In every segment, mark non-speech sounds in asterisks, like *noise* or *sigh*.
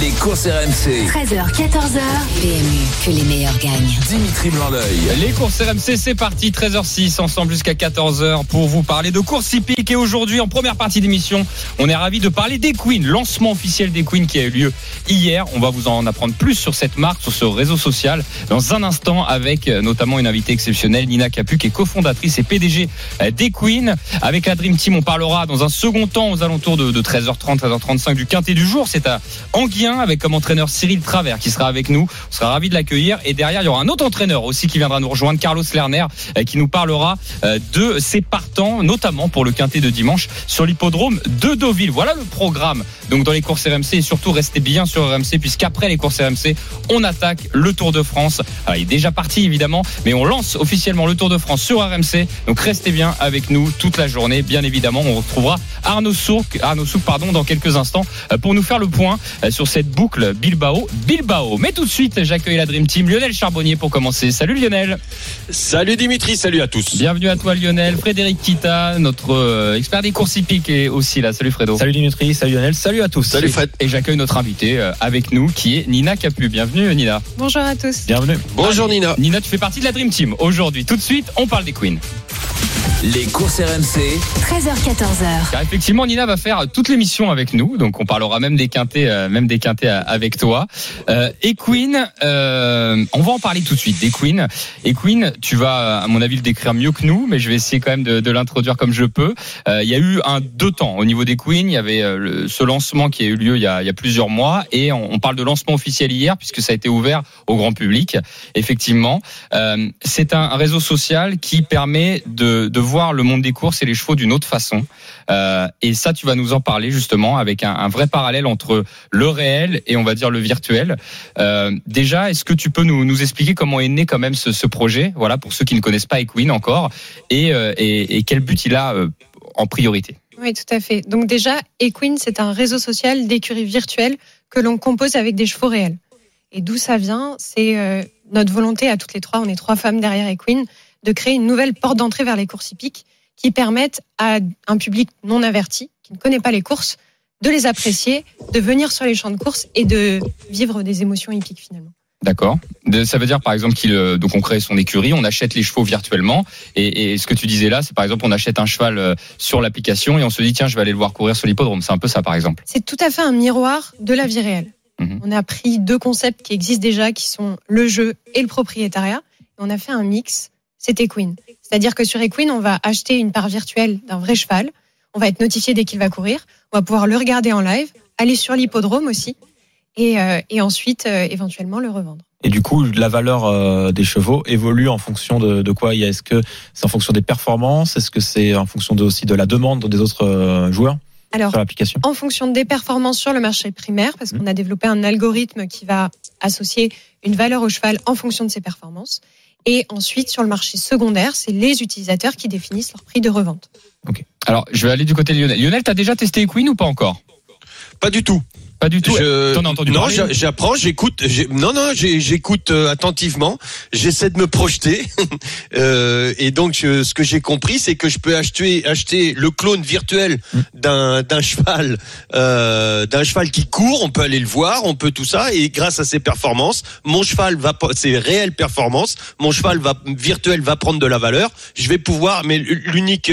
Les courses RMC. 13h, 14h. PMU, que les meilleurs gagnent. Dimitri blanc Les courses RMC, c'est parti, 13h06, ensemble jusqu'à 14h pour vous parler de courses hippiques. Et aujourd'hui, en première partie d'émission, on est ravi de parler des Queens, lancement officiel des Queens qui a eu lieu hier. On va vous en apprendre plus sur cette marque, sur ce réseau social, dans un instant, avec euh, notamment une invitée exceptionnelle, Nina Capu, qui est cofondatrice et PDG euh, des Queens. Avec la Dream Team, on parlera dans un second temps, aux alentours de, de 13h30, 13h35 du quintet du jour. C'est à Anguien avec comme entraîneur Cyril Travers qui sera avec nous. On sera ravi de l'accueillir. Et derrière, il y aura un autre entraîneur aussi qui viendra nous rejoindre, Carlos Lerner, euh, qui nous parlera euh, de ses partants, notamment pour le quintet de dimanche sur l'hippodrome de Deauville. Voilà le programme. Donc dans les courses RMC et surtout restez bien sur RMC puisqu'après les courses RMC, on attaque le Tour de France. Alors, il est déjà parti évidemment, mais on lance officiellement le Tour de France sur RMC. Donc restez bien avec nous toute la journée. Bien évidemment, on retrouvera Arnaud Souk, Arnaud pardon, dans quelques instants euh, pour nous faire le point sur cette boucle Bilbao Bilbao. Mais tout de suite, j'accueille la Dream Team Lionel Charbonnier pour commencer. Salut Lionel. Salut Dimitri, salut à tous. Bienvenue à toi Lionel, Frédéric Kita, notre euh, expert des courses hippiques est aussi là. Salut Fredo. Salut Dimitri, salut Lionel, salut à tous. Salut Fred. Et j'accueille notre invité euh, avec nous qui est Nina Capu. Bienvenue Nina. Bonjour à tous. Bienvenue. Bonjour Nina. Nina, tu fais partie de la Dream Team. Aujourd'hui, tout de suite, on parle des Queens. Les courses RMC. 13h, 14h. Car effectivement, Nina va faire toute l'émission avec nous, donc on parlera même des quintés, euh, même des quintés euh, avec toi. Euh, et Queen, euh, on va en parler tout de suite. Des Queen, et Queen, tu vas, à mon avis, le décrire mieux que nous, mais je vais essayer quand même de, de l'introduire comme je peux. Euh, il y a eu un deux temps au niveau des Queen. Il y avait le- ce lancement qui a eu lieu il y a, il y a plusieurs mois, et on, on parle de lancement officiel hier puisque ça a été ouvert au grand public. Effectivement, euh, c'est un réseau social qui permet de, de voir le monde des courses et les chevaux d'une autre façon. Euh, et ça, tu vas nous en parler justement avec un, vrai parallèle entre le réel et on va dire le virtuel. Euh, déjà, est-ce que tu peux nous, expliquer comment est né quand même ce, projet, voilà, pour ceux qui ne connaissent pas Equine encore, et, euh, et, quel but il a en priorité? Oui, tout à fait. Donc déjà, Equine, c'est un réseau social d'écuries virtuelles que l'on compose avec des chevaux réels. Et d'où ça vient? C'est notre volonté à toutes les trois, on est trois femmes derrière Equine, de créer une nouvelle porte d'entrée vers les courses hippiques qui permettent à un public non averti, qui ne connaît pas les courses, de les apprécier, de venir sur les champs de course et de vivre des émotions hippiques finalement. D'accord. Ça veut dire par exemple qu'il euh, donc on crée son écurie, on achète les chevaux virtuellement et, et ce que tu disais là, c'est par exemple on achète un cheval euh, sur l'application et on se dit tiens je vais aller le voir courir sur l'hippodrome. C'est un peu ça par exemple. C'est tout à fait un miroir de la vie réelle. Mhm. On a pris deux concepts qui existent déjà, qui sont le jeu et le propriétariat. Et on a fait un mix. C'est Equine. C'est-à-dire que sur Equine, on va acheter une part virtuelle d'un vrai cheval. On va être notifié dès qu'il va courir. On va pouvoir le regarder en live, aller sur l'hippodrome aussi, et, euh, et ensuite euh, éventuellement le revendre. Et du coup, la valeur euh, des chevaux évolue en fonction de, de quoi? Est-ce que c'est en fonction des performances? Est-ce que c'est en fonction de, aussi de la demande des autres joueurs Alors, sur l'application? en fonction des performances sur le marché primaire, parce qu'on a développé un algorithme qui va associer une valeur au cheval en fonction de ses performances. Et ensuite, sur le marché secondaire, c'est les utilisateurs qui définissent leur prix de revente. Alors je vais aller du côté de Lionel. Lionel, t'as déjà testé Equine ou pas encore? Pas du tout. Pas du tout. Je- T'en as entendu non, j'apprends, j'écoute. Non, non, j'écoute euh, attentivement. J'essaie de me projeter. *laughs* Euh, et donc, je- ce que j'ai compris, c'est que je peux acheter, acheter le clone virtuel Mmh. d'un d'un cheval, euh, d'un cheval qui court. On peut aller le voir, on peut tout ça. Et grâce à ses performances, mon cheval va, ses réelles performances, mon cheval va virtuel va prendre de la valeur. Je vais pouvoir, mais l'unique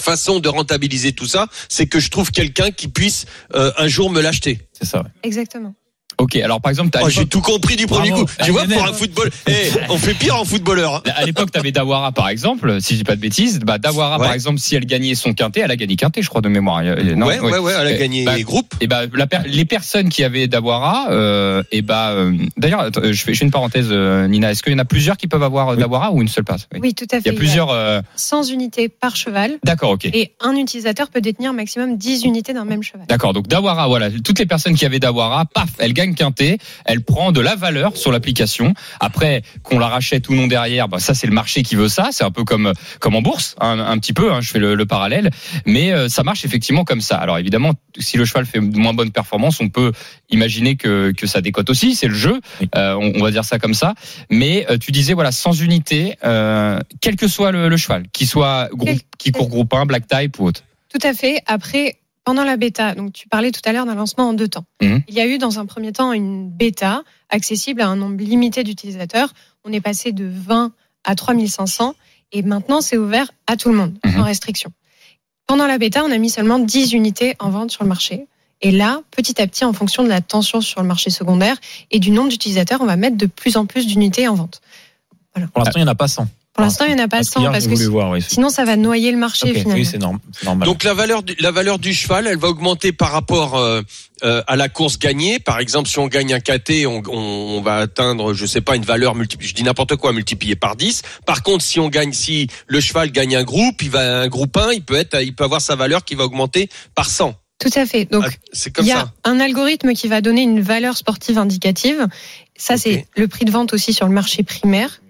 façon de rentabiliser tout ça, c'est que je trouve quelqu'un qui puisse euh, un jour me l'acheter. C'est ça. ouais. Exactement. Ok, alors par exemple, Oh, j'ai tout compris du premier Bravo. coup. Tu vois, Lionel. pour un football, *laughs* eh, on fait pire en footballeur. hein. À l'époque, tu avais Dawara, par exemple, si je dis pas de bêtises. Bah, Dawara, Ouais. par exemple, si elle gagnait son quintet, elle a gagné quintet, je crois, de mémoire. A- non, ouais, ouais, ouais, elle a Eh, gagné bah, les groupes. Et bah, la per- les personnes qui avaient Dawara, euh, et bah, euh, d'ailleurs, je fais, je fais une parenthèse, euh, Nina. Est-ce qu'il y en a plusieurs qui peuvent avoir euh, Dawara ou une seule place? Oui. Oui, tout à fait. Il y a plusieurs. euh, 100 unités par cheval D'accord, ok. et un utilisateur peut détenir maximum 10 unités d'un même cheval. D'accord, donc Dawara, voilà, toutes les personnes qui avaient Dawara, paf, elles gagnent gagne quintet, elle prend de la valeur sur l'application. Après, qu'on la rachète ou non derrière, bah, ça c'est le marché qui veut ça. C'est un peu comme comme en bourse, hein, un petit peu. Hein, je fais le, le parallèle, mais euh, ça marche effectivement comme ça. Alors évidemment, si le cheval fait moins bonne performance, on peut imaginer que que ça décote aussi. C'est le jeu. Euh, on, on va dire ça comme ça. Mais euh, tu disais voilà, sans unité, euh, quel que soit le, le cheval, qui soit groupe, qui court groupe 1, black type ou autre. Tout à fait. Après, pendant la bêta, donc tu parlais tout à l'heure d'un lancement en deux temps. Mhm. Il y a eu dans un premier temps une bêta accessible à un nombre limité d'utilisateurs. On est passé de 20 à 3500 et maintenant c'est ouvert à tout le monde, Mhm. sans restriction. Pendant la bêta, on a mis seulement 10 unités en vente sur le marché. Et là, petit à petit, en fonction de la tension sur le marché secondaire et du nombre d'utilisateurs, on va mettre de plus en plus d'unités en vente. Pour l'instant, il n'y en a pas 100. Pour l'instant, il n'y en a pas Parce 100 qu'hier, parce que voulu voir, oui. sinon ça va noyer le marché finalement. oui, c'est norm- c'est normal. Donc la valeur du, la valeur du cheval, elle va augmenter par rapport euh, euh, à la course gagnée. Par exemple, si on gagne un KT, on, on, on va atteindre, je sais pas, une valeur multipliée. Je dis n'importe quoi, multipliée par 10. Par contre, si on gagne, si le cheval gagne un groupe, il va un groupe 1, il peut être, il peut avoir sa valeur qui va augmenter par 100. Tout à fait. Donc Ah, il y a ça. un algorithme qui va donner une valeur sportive indicative. Ça, c'est le prix de vente aussi sur le marché primaire.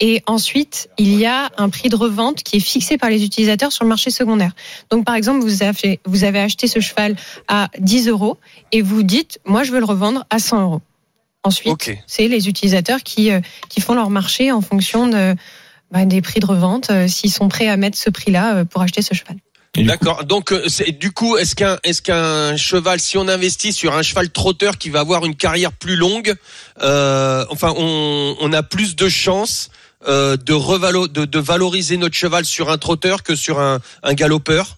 Et ensuite, il y a un prix de revente qui est fixé par les utilisateurs sur le marché secondaire. Donc, par exemple, vous avez, vous avez acheté ce cheval à 10 euros et vous dites, moi, je veux le revendre à 100 euros. Ensuite, c'est les utilisateurs qui, euh, qui font leur marché en fonction de, bah, des prix de revente, euh, s'ils sont prêts à mettre ce prix-là euh, pour acheter ce cheval. D'accord. Donc, c'est- du coup, est-ce qu'un est-ce qu'un cheval, si on investit sur un cheval trotteur qui va avoir une carrière plus longue, euh, enfin, on, on a plus de chances euh, de, revalo, de, de valoriser notre cheval sur un trotteur que sur un, un galopeur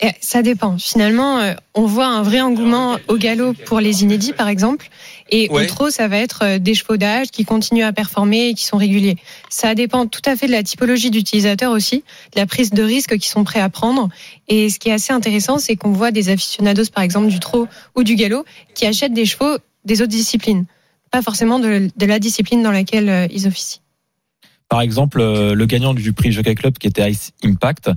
Et ça dépend. Finalement, euh, on voit un vrai engouement au galop pour les inédits, par exemple. Et Ouais. au trot, ça va être euh, des chevaux d'âge qui continuent à performer et qui sont réguliers. Ça dépend tout à fait de la typologie d'utilisateur aussi, de la prise de risque qu'ils sont prêts à prendre. Et ce qui est assez intéressant, c'est qu'on voit des aficionados, par exemple, du trot ou du galop, qui achètent des chevaux des autres disciplines. Pas forcément de, de la discipline dans laquelle euh, ils officient. Par exemple, euh, le gagnant du prix Jockey Club, qui était Ice Impact,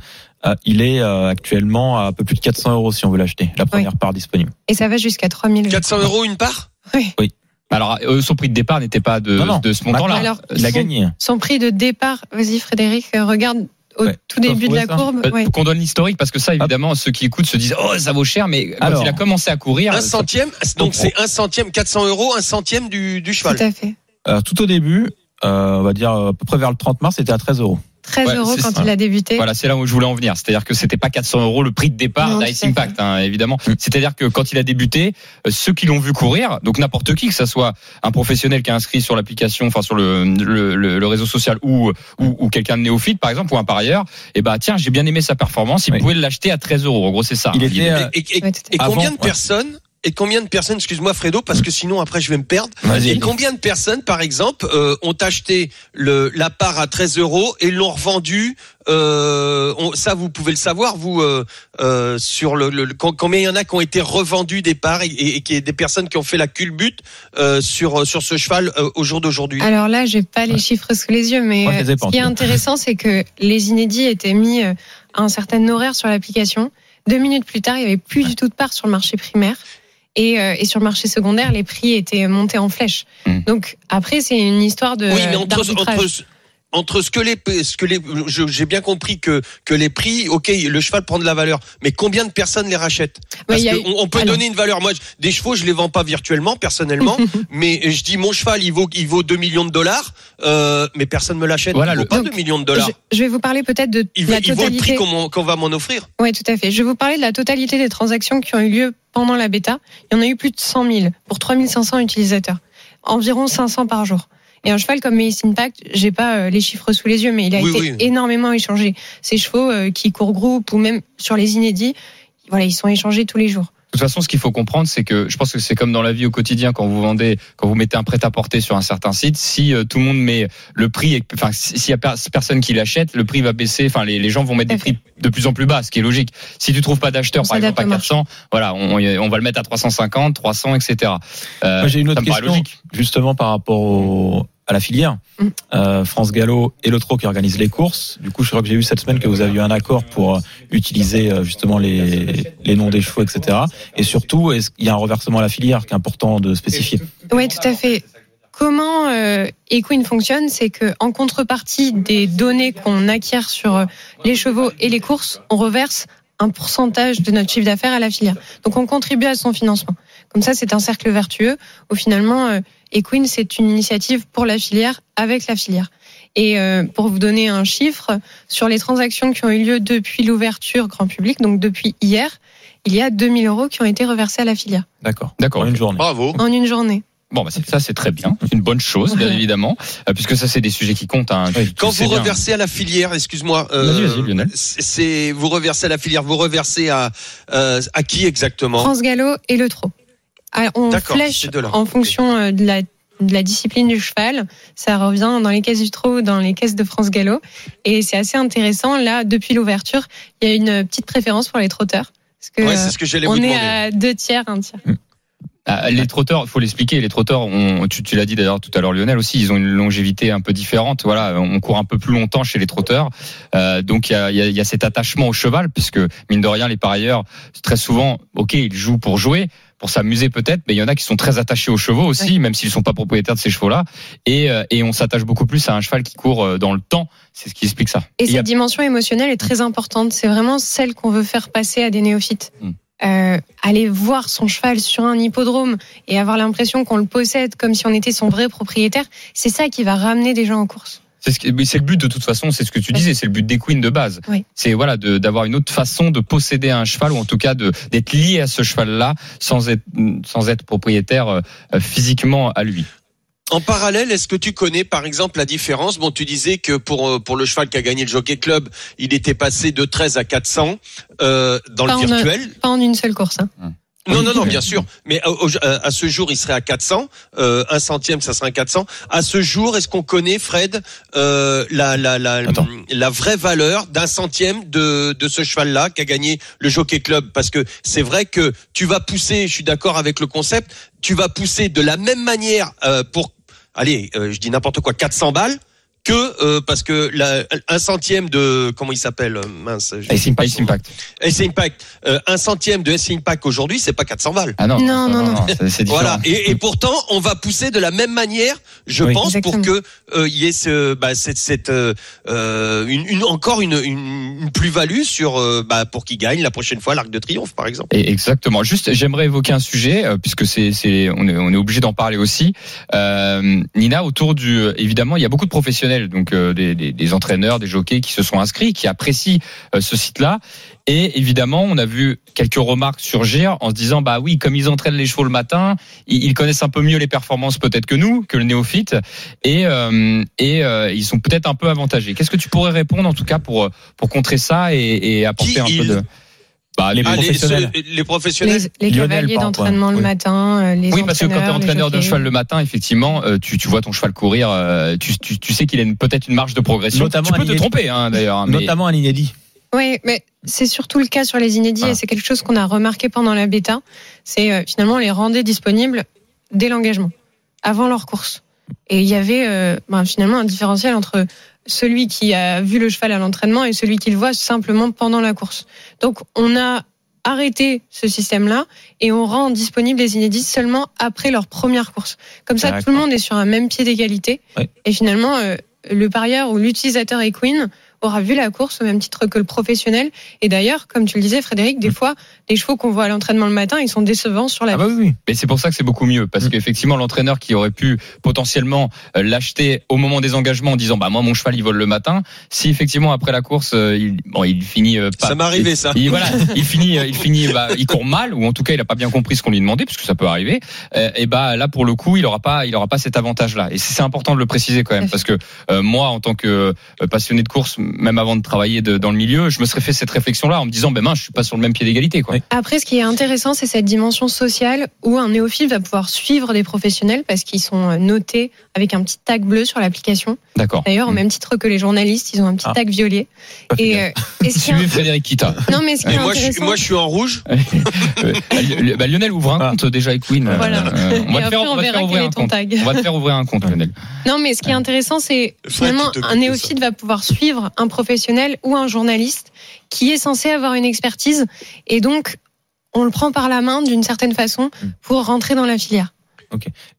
euh, il est euh, actuellement à un peu plus de 400 euros si on veut l'acheter, la première part disponible. Et ça va jusqu'à 3000 400 euros une part? Oui. Alors, euh, son prix de départ n'était pas de, Non, non. de ce montant-là. Alors, Il a gagné. Son prix de départ, vas-y Frédéric, regarde au Ouais. tout début de la courbe. Euh, ouais. Qu'on donne l'historique parce que ça, évidemment, ceux qui écoutent se disent oh ça vaut cher, mais quand Alors. il a commencé à courir, Un centième Donc, c'est un centième, 400 euros, un centième du, du cheval. Tout à fait. Alors, tout au début, on va dire à peu près vers le 30 mars, c'était à 13 euros. 13 Ouais, euros quand ça. il a débuté. Voilà, c'est là où je voulais en venir. C'est-à-dire que c'était pas 400 euros le prix de départ d'Ice. Impact, hein, évidemment. Mm. C'est-à-dire que quand il a débuté, euh, ceux qui l'ont vu courir, donc n'importe qui, que ça soit un professionnel qui est inscrit sur l'application, enfin sur le, le, le- le réseau social ou, ou, ou quelqu'un de néophyte, par exemple, ou un parieur, et bah tiens, j'ai bien aimé sa performance, il Oui. pouvait l'acheter à 13 euros. En gros, c'est ça. Il était, l'idée. euh, Et, et- et combien Avant, de ouais. personnes et combien de personnes, excuse-moi Fredo, parce que sinon après je vais me perdre. Vas-y. Et combien de personnes, par exemple, euh, ont acheté le, la part à 13 euros et l'ont revendue euh, on- Ça, vous pouvez le savoir, vous, euh, euh, sur le, le- le- combien il y en a qui ont été revendus des parts et, et, et des personnes qui ont fait la culbute euh, sur sur ce cheval euh, au jour d'aujourd'hui? Alors là, j'ai pas les chiffres sous les yeux, mais euh, ce qui est intéressant, c'est que les inédits étaient mis euh, à un certain horaire sur l'application. Deux minutes plus tard, il y avait plus du tout de part sur le marché primaire. Et, euh, et sur le marché secondaire, les prix étaient montés en flèche. Mm. Donc après, c'est une histoire de oui, mais entre, entre entre ce que les ce que les je- j'ai bien compris que que les prix ok le cheval prend de la valeur mais combien de personnes les rachètent? Parce a on peut Alors. donner une valeur. Moi, des chevaux, je les vends pas virtuellement, personnellement, *laughs* mais je dis mon cheval, il vaut, il vaut 2 millions de dollars, euh, mais personne me l'achète. Voilà, il vaut le- pas Donc, 2 millions de dollars. Je, je vais vous parler peut-être de Il, vaut- la il vaut le prix totalité. qu'on qu'on va m'en offrir. Oui, tout à fait. Je vais vous parler de la totalité des transactions qui ont eu lieu pendant la bêta. Il y en a eu plus de 100 000 pour 3500 utilisateurs. Environ 500 par jour. Et un cheval comme Mace Impact, j'ai pas euh, les chiffres sous les yeux, mais il a Oui, été oui. énormément échangé. Ces chevaux euh, qui courent groupe ou même sur les inédits, voilà, ils sont échangés tous les jours. De toute façon, ce qu'il faut comprendre, c'est que je pense que c'est comme dans la vie au quotidien quand vous vendez, quand vous mettez un prêt-à-porter sur un certain site, si euh, tout le monde met le prix, enfin, si- s'il y a per- personne qui l'achète, le prix va baisser. Enfin, les, les gens vont mettre des prix de plus en plus bas, ce qui est logique. Si tu trouves pas d'acheteur, par exemple, à s'adapte au marché. 400, voilà, on, on va le mettre à 350, 300, etc. Euh, j'ai une ça autre me paraît question, logique. justement par rapport au, à la filière. Mm. Euh, France Gallo et le Trot qui organisent les courses. Du coup, je crois que j'ai vu cette semaine que vous avez eu un accord pour euh, utiliser euh, justement les, les noms des chevaux, etc. Et surtout, est-ce qu'il y a un reversement à la filière qui est important de spécifier? Oui, tout à fait. Comment euh, Equine fonctionne, c'est que en contrepartie des données qu'on acquiert sur les chevaux et les courses, on reverse un pourcentage de notre chiffre d'affaires à la filière. Donc on contribue à son financement. Comme ça, c'est un cercle vertueux où finalement euh, Equine c'est une initiative pour la filière avec la filière. Et euh, pour vous donner un chiffre sur les transactions qui ont eu lieu depuis l'ouverture grand public, donc depuis hier, il y a 2000 euros qui ont été reversés à la filière D'accord. D'accord. En une journée. Bravo. en une journée. Bon, bah, ça c'est très bien, c'est une bonne chose, bien évidemment, euh, puisque ça c'est des sujets qui comptent. Hein, tu- Quand vous bien. reversez à la filière, excuse-moi, euh, Vas-y, vas-y, Lionel. c'est c'est- vous reversez à la filière, vous reversez à euh, à qui exactement? France Gallo et le trot. Ah, On D'accord, flèche en fonction euh, de la, de la discipline du cheval. Ça revient dans les caisses du trot, dans les caisses de France Gallo. Et c'est assez intéressant. Là, depuis l'ouverture, il y a une petite préférence pour les trotteurs. Parce que Ouais, euh, c'est ce que j'allais vous on est demander. à deux tiers, un tiers. Ah, les trotteurs, il faut l'expliquer. Les trotteurs, on, tu, tu l'as dit d'ailleurs tout à l'heure, Lionel aussi, ils ont une longévité un peu différente. Voilà, on court un peu plus longtemps chez les trotteurs, Euh, donc il y a, y a cet attachement au cheval, puisque mine de rien, les parieurs, très souvent, ok, ils jouent pour jouer, pour s'amuser peut-être, mais il y en a qui sont très attachés aux chevaux aussi, Oui. même s'ils sont pas propriétaires de ces chevaux-là. Et, euh, et on s'attache beaucoup plus à un cheval qui court euh, dans le temps. C'est ce qui explique ça. Et a- cette dimension émotionnelle est très importante. C'est vraiment celle qu'on veut faire passer à des néophytes. Hmm. Euh, aller voir son cheval sur un hippodrome et avoir l'impression qu'on le possède comme si on était son vrai propriétaire, c'est ça qui va ramener des gens en course. C'est ce le but de toute façon, c'est ce que tu disais, c'est le but des queens de base. Oui. C'est voilà de- d'avoir une autre façon de posséder un cheval ou en tout cas de d'être lié à ce cheval-là sans être sans être propriétaire euh, physiquement à lui. En parallèle, est-ce que tu connais par exemple la différence? Bon, tu disais que pour euh, pour le cheval qui a gagné le Jockey Club, il était passé de 13 à 400 euh, dans Pas le en un- virtuel. Pas en une seule course. hein. Non, non, non, bien sûr. Mais au- au- à ce jour, il serait à 400. Euh, un centième, ça serait un 400. À ce jour, est-ce qu'on connaît, Fred, euh, la, la, la, Attends. la vraie valeur d'un centième de, de ce cheval-là qui a gagné le Jockey Club? Parce que c'est vrai que tu vas pousser, je suis d'accord avec le concept, tu vas pousser de la même manière euh, pour, allez, euh, je dis n'importe quoi, 400 balles que euh, parce que la, un centième de comment il s'appelle euh, mince j'ai- Ace Impact. Ace Impact. S Impact euh, un centième de S Impact aujourd'hui c'est pas 400 balles Ah non, Non, non, non. c'est- c'est différent. voilà. Et, et pourtant, on va pousser de la même manière, je Oui. pense, pour que euh, il y ait ce, bah, cette, cette une, une- encore une, une, une plus-value sur, euh, bah, pour qu'il gagne la prochaine fois l'Arc de Triomphe, par exemple. Et exactement. Juste, j'aimerais évoquer un sujet euh, puisque c'est, c'est, on est, on est obligé d'en parler aussi. Euh, Nina, autour du, évidemment, il y a beaucoup de professionnels, donc euh, des, des, des entraîneurs, des jockeys qui se sont inscrits, qui apprécient euh, ce site-là. Et évidemment, on a vu quelques remarques surgir en se disant, bah oui, comme ils entraînent les chevaux le matin, ils, connaissent un peu mieux les performances peut-être que nous, que le néophyte, et, euh, et euh, ils sont peut-être un peu avantagés. Qu'est-ce que tu pourrais répondre en tout cas pour pour contrer ça et, et apporter Qui un peu de bah, les Les Ah, les, professionnels. ceux- les professionnels. Les, les Lionel, cavaliers d'entraînement le oui. matin, euh, les Oui, parce que quand tu es entraîneurs, les entraîneur de cheval le matin, effectivement, euh, tu, tu vois ton cheval courir, euh, tu, tu, tu sais qu'il a peut-être une marge de progression. Notamment tu peux te tromper, hein, d'ailleurs. mais- Notamment à l'inédit. Oui, mais c'est surtout le cas sur les inédits Ah. et c'est quelque chose qu'on a remarqué pendant la bêta. C'est euh, finalement on les rendait disponibles dès l'engagement, avant leur course. Et il y avait euh, ben, finalement un différentiel entre celui qui a vu le cheval à l'entraînement et celui qui le voit simplement pendant la course. Donc on a arrêté ce système-là et on rend disponibles les inédits seulement après leur première course. Comme ça, tout le monde est sur un même pied d'égalité. Et finalement, euh, le parieur ou l'utilisateur Equine aura vu la course au même titre que le professionnel. Et d'ailleurs, comme tu le disais, Frédéric, des fois, les chevaux qu'on voit à l'entraînement le matin, ils sont décevants sur la Ah bah oui, oui. Mais c'est pour ça que c'est beaucoup mieux, parce Mm. qu'effectivement, l'entraîneur qui aurait pu potentiellement euh, l'acheter au moment des engagements en disant, bah moi mon cheval il vole le matin, si effectivement après la course euh, il, bon, il finit euh, pas. Ça m'est arrivé, ça. Il, voilà, *laughs* il finit, il finit, bah, il court mal ou en tout cas il a pas bien compris ce qu'on lui demandait, puisque ça peut arriver. Euh, et bah là pour le coup, il aura pas, il aura pas cet avantage-là. Et c'est important de le préciser quand même, parce que euh, moi en tant que passionné de course, même avant de travailler de- dans le milieu, je me serais fait cette réflexion-là en me disant, ben mince, je suis pas sur le même pied d'égalité, quoi. Après, ce qui est intéressant, c'est cette dimension sociale où un néophyte va pouvoir suivre des professionnels parce qu'ils sont euh, notés avec un petit tag bleu sur l'application. D'accord. D'ailleurs, au Mm. même titre que les journalistes, ils ont un petit Ah. tag violet. Pas Et, euh, et ce *laughs* qui est- Suivez Frédéric Kita. non, mais ce qui Et est moi, je, suis- intéressant, moi, je suis en rouge. *laughs* Euh, bah, Lionel ouvre un Ah. compte déjà avec Queen. Voilà. Euh, on et va après, faire, on on va te verra faire quel ouvrir est un ton compte. tag. On va te faire ouvrir un compte, *laughs* Lionel. Non, mais ce qui est intéressant, c'est finalement un néophyte va pouvoir suivre un professionnel ou un journaliste qui est censé avoir une expertise et donc on le prend par la main d'une certaine façon Mm. pour rentrer dans la filière.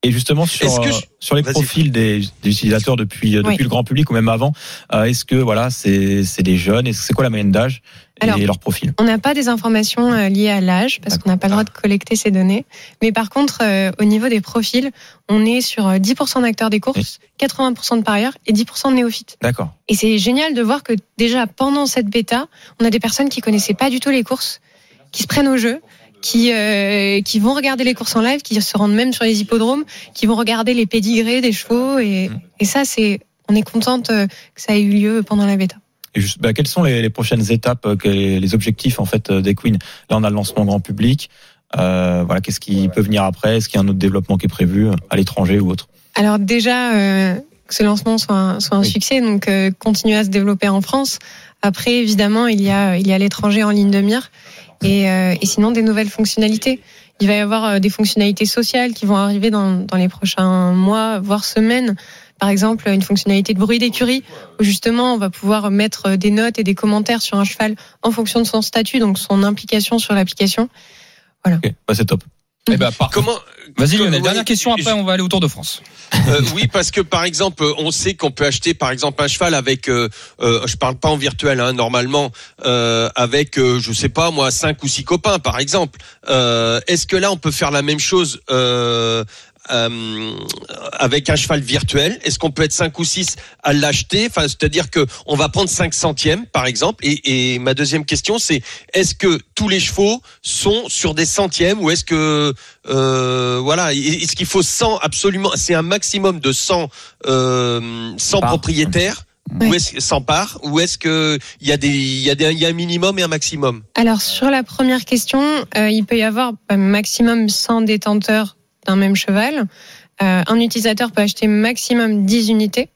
Et justement sur euh, je- sur les profils des, des utilisateurs depuis euh, depuis le grand public ou même avant, euh, est-ce que voilà c'est c'est des jeunes, est-ce c'est quoi la moyenne d'âge et Alors, leur profil? On n'a pas des informations euh, liées à l'âge parce qu'on n'a pas le droit de collecter ces données. Mais par contre, euh, au niveau des profils, on est sur euh, 10% d'acteurs des courses, 80% de parieurs et 10% de néophytes. D'accord. Et c'est génial de voir que déjà pendant cette bêta, on a des personnes qui connaissaient pas du tout les courses, qui se prennent au jeu, qui euh, qui vont regarder les courses en live, qui se rendent même sur les hippodromes, qui vont regarder les pédigrés des chevaux et, Mm. et ça c'est on est contente euh, que ça ait eu lieu pendant la bêta. Et juste, bah, quelles sont les, les prochaines étapes, euh, les, les objectifs en fait des Queen Là, on a le lancement grand public. Euh, voilà, qu'est-ce qui peut venir après? Est-ce qu'il y a un autre développement qui est prévu à l'étranger ou autre? Alors déjà euh, que ce lancement soit un, soit un Oui. succès, donc euh, continuer à se développer en France. Après évidemment il y a il y a l'étranger en ligne de mire et, euh, et sinon des nouvelles fonctionnalités. Il va y avoir euh, des fonctionnalités sociales qui vont arriver dans, dans les prochains mois, voire semaines. Par exemple, une fonctionnalité de bruit d'écurie, où justement on va pouvoir mettre des notes et des commentaires sur un cheval en fonction de son statut, donc son implication sur l'application. Ok, bah, c'est top. Eh ben, parfait. Comment Vas-y, Lionel. Dernière question, après, je- on va aller au Tour de France. Euh, oui, parce que par exemple, on sait qu'on peut acheter par exemple un cheval avec, euh, euh, je parle pas en virtuel, hein, normalement, euh, avec, euh, je sais pas moi, cinq ou six copains par exemple. Euh, Est-ce que là on peut faire la même chose euh, avec un cheval virtuel Est-ce qu'on peut être cinq ou six à l'acheter? Enfin, c'est-à-dire que on va prendre 5 centièmes par exemple. Et, et ma deuxième question, c'est est-ce que tous les chevaux sont sur des centièmes ou est-ce que euh, voilà, est-ce qu'il faut 100 absolument C'est un maximum de 100 euh, 100 Parts. propriétaires. Ou Oui. est-ce 100 parts ou est-ce que il y a des il y a des il y a un minimum et un maximum? Alors sur la première question, euh, il peut y avoir un maximum 100 détenteurs d'un même cheval. Euh, un utilisateur peut acheter maximum 10 unités.